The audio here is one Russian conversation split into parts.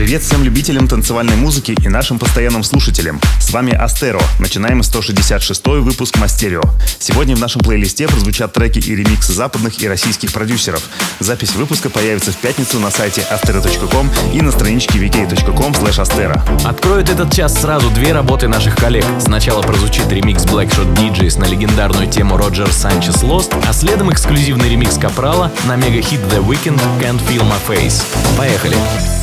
Привет всем любителям танцевальной музыки и нашим постоянным слушателям. С вами Астеро. Начинаем 166 выпуск Мастерио. Сегодня в нашем плейлисте прозвучат треки и ремиксы западных и российских продюсеров. Запись выпуска появится в пятницу на сайте astero.com и на страничке vk.com. Откроют этот час сразу две работы наших коллег. Сначала прозвучит ремикс Black Shot DJs на легендарную тему Роджер Санчес Lost, а следом эксклюзивный ремикс Капрала на мега-хит The Weeknd Can't Feel My Face. Поехали! Это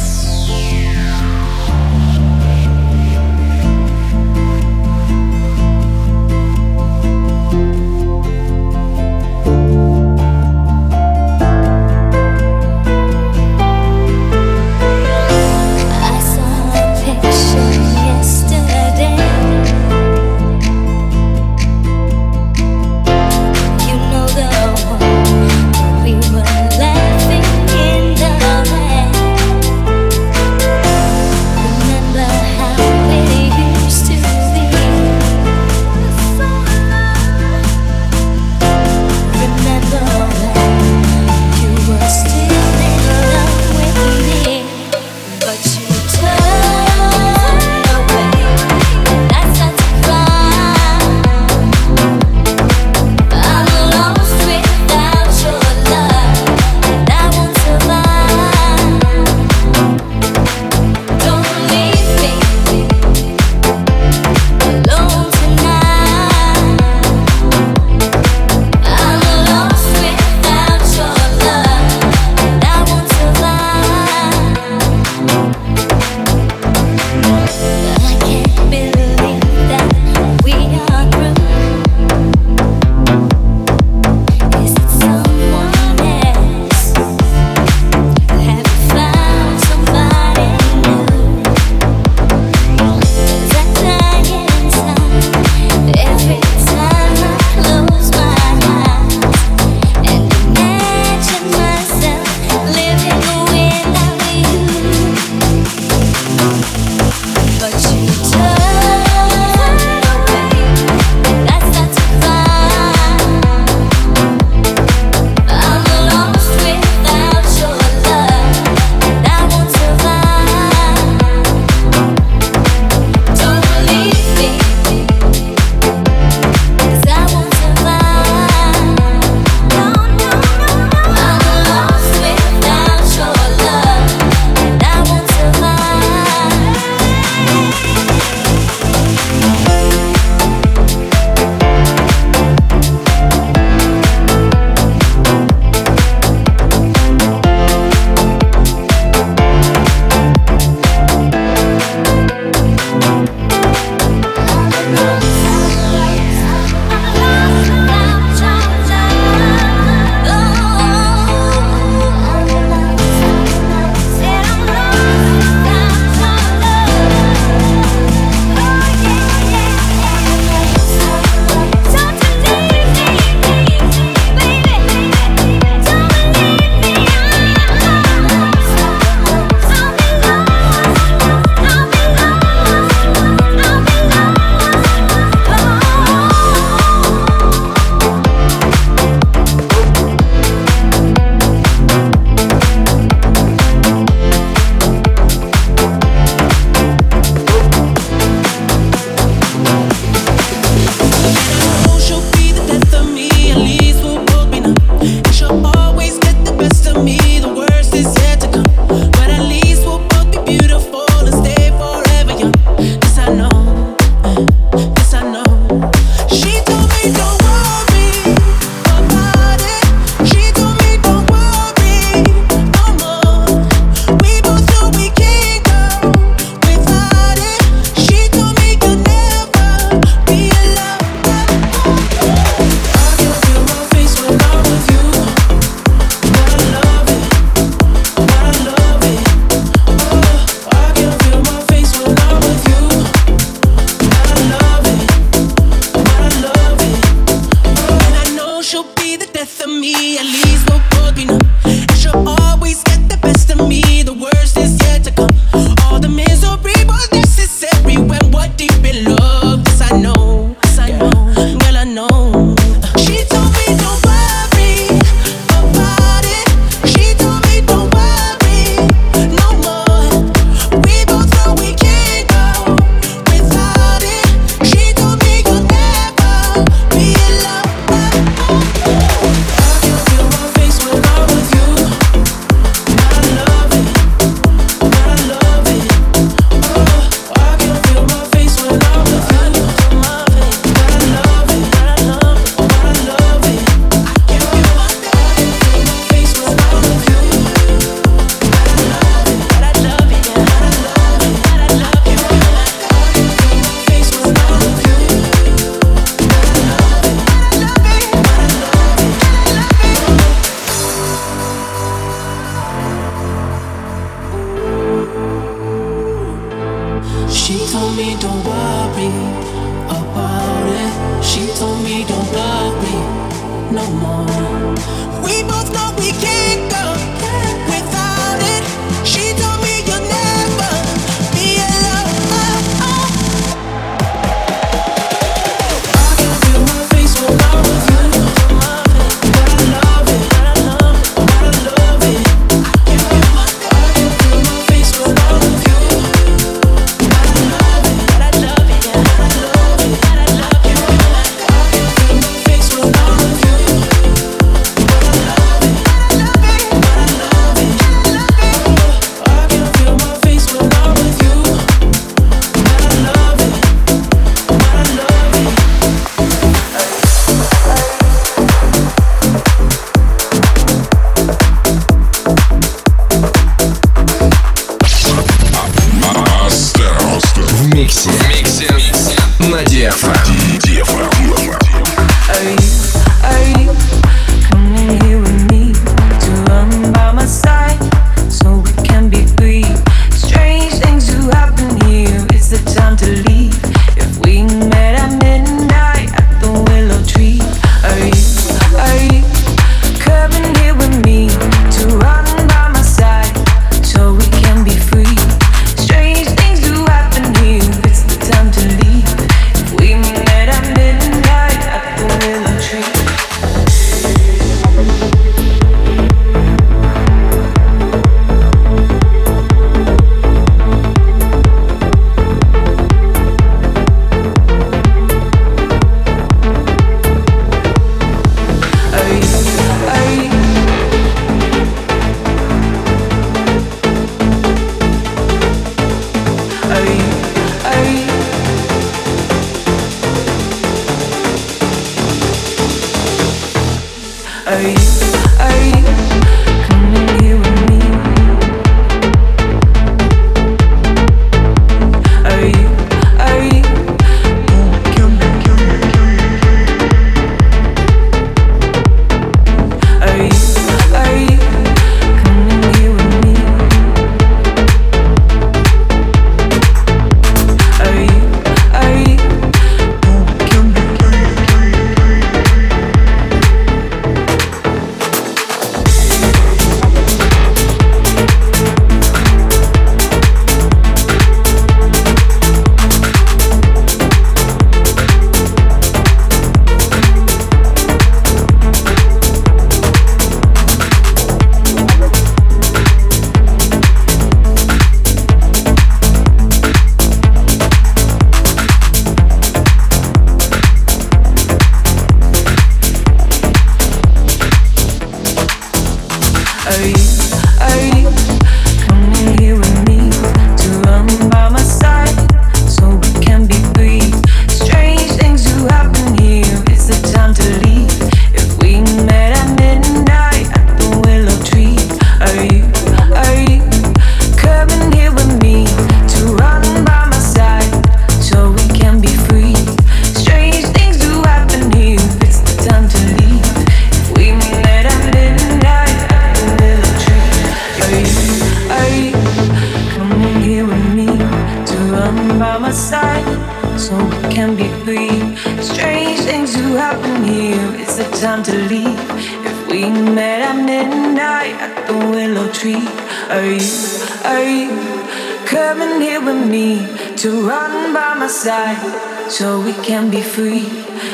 so we can be free.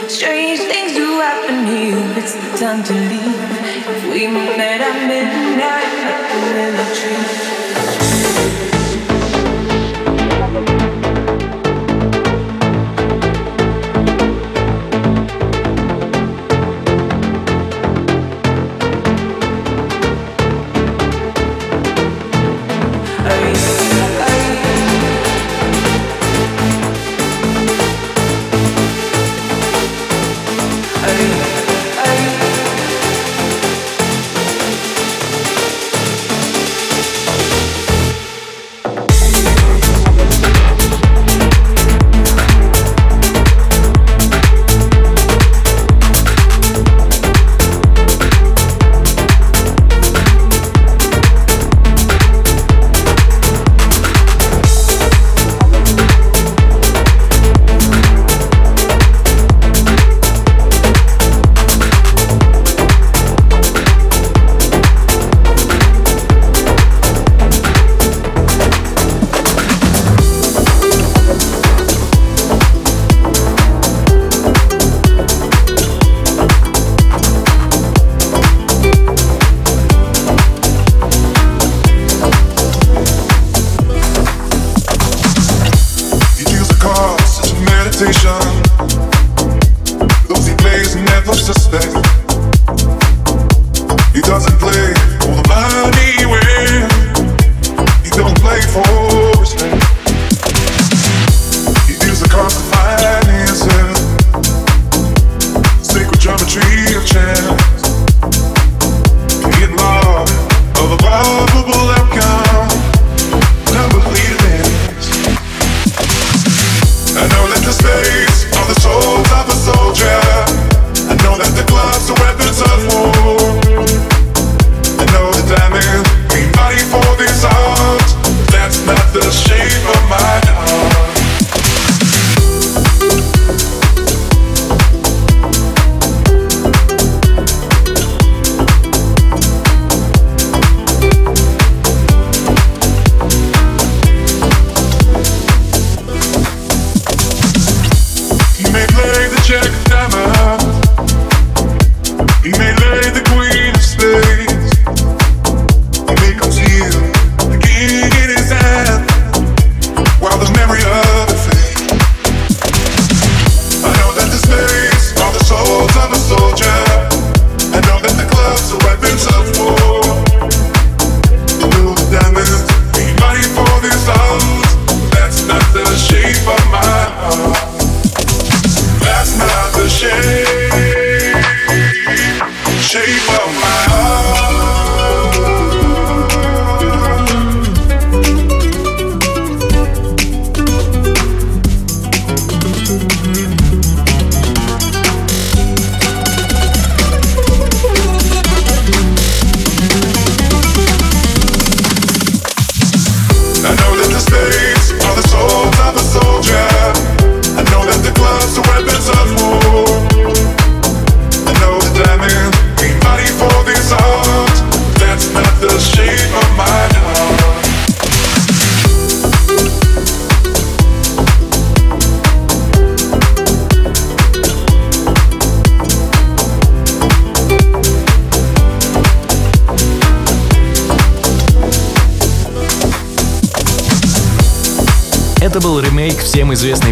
Strange things do happen here. It's the time to leave. If we met at midnight, up in the tree.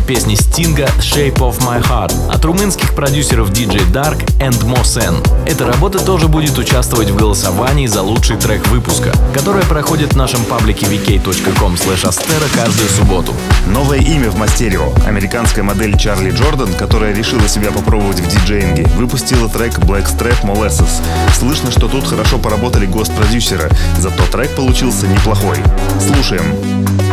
Известной песни Стинга «Shape of My Heart» от румынских продюсеров DJ Dark and Mosen. Эта работа тоже будет участвовать в голосовании за лучший трек выпуска, которое проходит в нашем паблике vk.com каждую субботу. Новое имя в Мастерио. Американская модель Чарли Джордан, которая решила себя попробовать в диджеинге, выпустила трек Blackstrap Molasses. Слышно, что тут хорошо поработали гост-продюсеры, зато трек получился неплохой. Слушаем.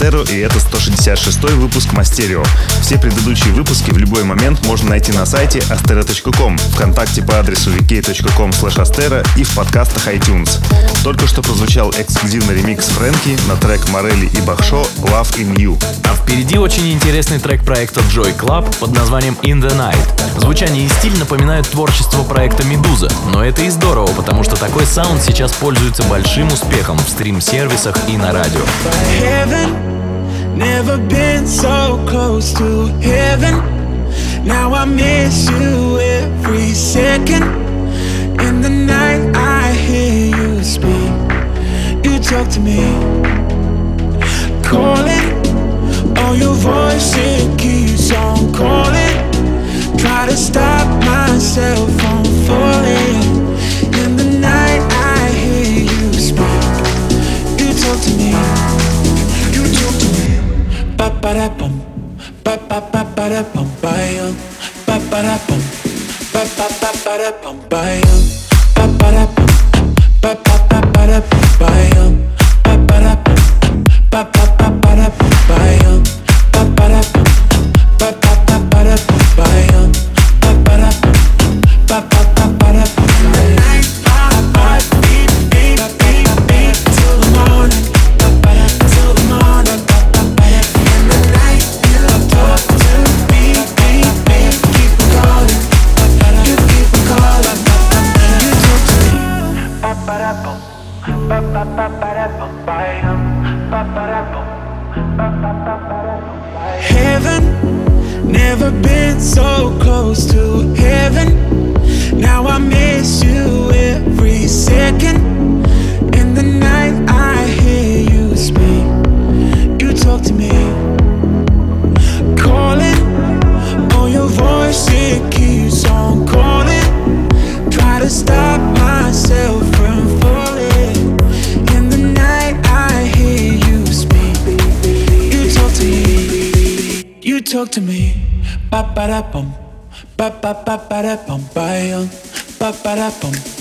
Монтеро, и это 66 выпуск Мастерио. Все предыдущие выпуски в любой момент можно найти на сайте astera.com, ВКонтакте по адресу vk.com astera и в подкастах iTunes. Только что прозвучал эксклюзивный ремикс Фрэнки на трек Морели и Бахшо «Love in You». А впереди очень интересный трек проекта Joy Club под названием «In the Night». Звучание и стиль напоминают творчество проекта «Медуза», но это и здорово, потому что такой саунд сейчас пользуется большим успехом в стрим-сервисах и на радио. Heaven. Never been so close to heaven. Now I miss you every second. In the night, I hear you speak. You talk to me, calling. Oh, your voice it keeps on calling. Try to stop myself from falling. Ba-ba-ba-ba-da-bum-ba-yum Ba-ba-da-bum Ba-ba-ba-ba-da-bum-ba-yum da pom pom, ba ba da.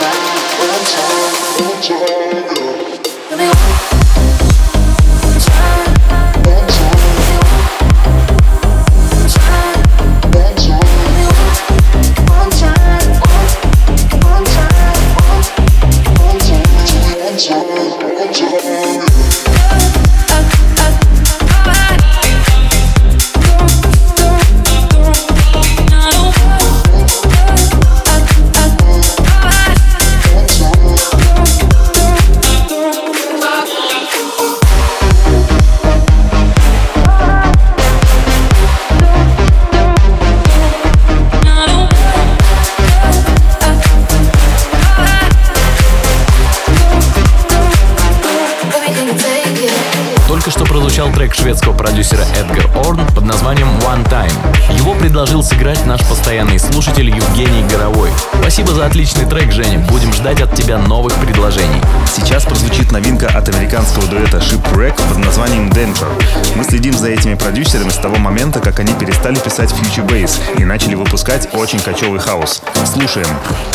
time, one time, one time, one time. Продюсера Эдгар Орн под названием One Time. Его предложил сыграть наш постоянный слушатель Евгений Горовой. Спасибо за отличный трек, Женя. Будем ждать от тебя новых предложений. Сейчас прозвучит новинка от американского дуэта Shipwreck под названием Danger. Мы следим за этими продюсерами с того момента, как они перестали писать Future Bass и начали выпускать очень кочевый хаос. Слушаем. crazy.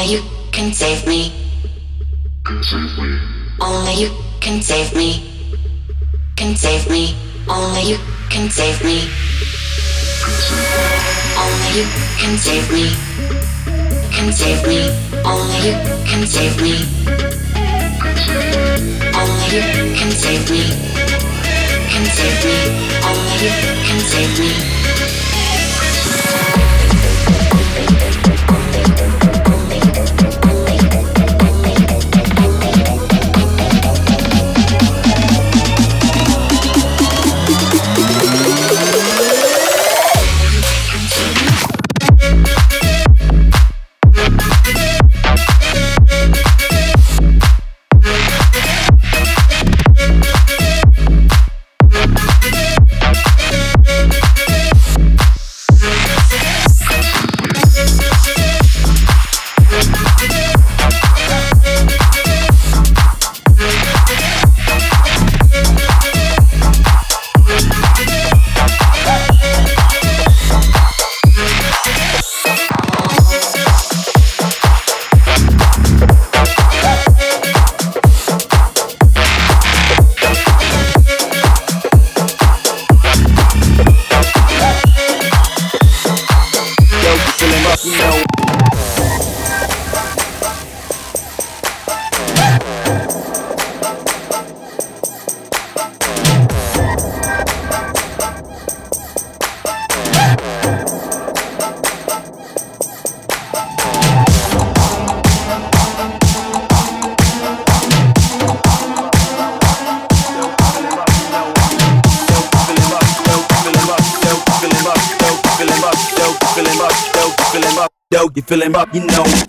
Only you can save me. Only you can save me. Can save me. Only you can save me. Can save me. Only you can save me. Can save me. Only you can save me. Only you can save me. Can save me. Only you can save me. Feeling up, you know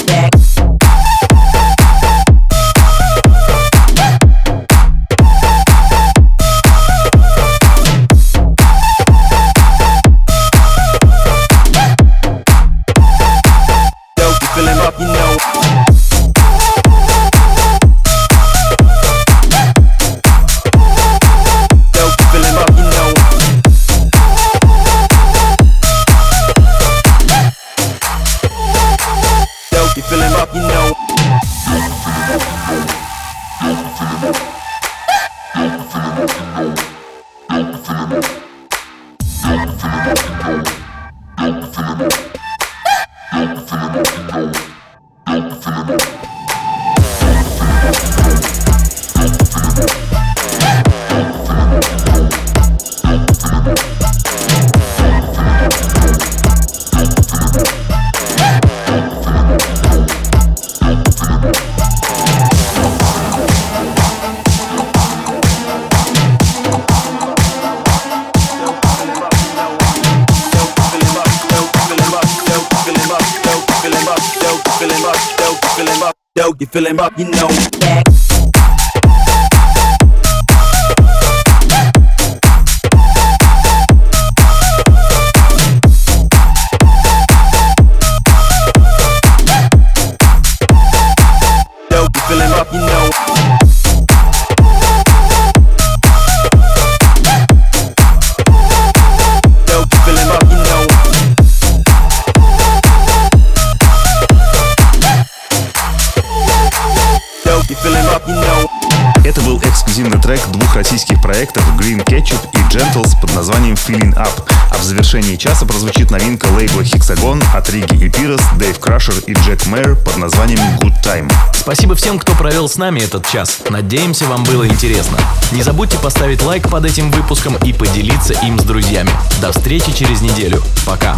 трек двух российских проектов Green Ketchup и Gentles под названием Feeling Up. А в завершении часа прозвучит новинка лейбла Hexagon от Риги и Пирос, Дэйв Крашер и Джек Мэр под названием Good Time. Спасибо всем, кто провел с нами этот час. Надеемся, вам было интересно. Не забудьте поставить лайк под этим выпуском и поделиться им с друзьями. До встречи через неделю. Пока.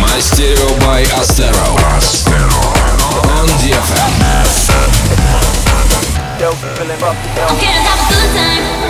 Мастерио by Astero. On DFM. dope, feeling rough dope. I'm getting have a good time.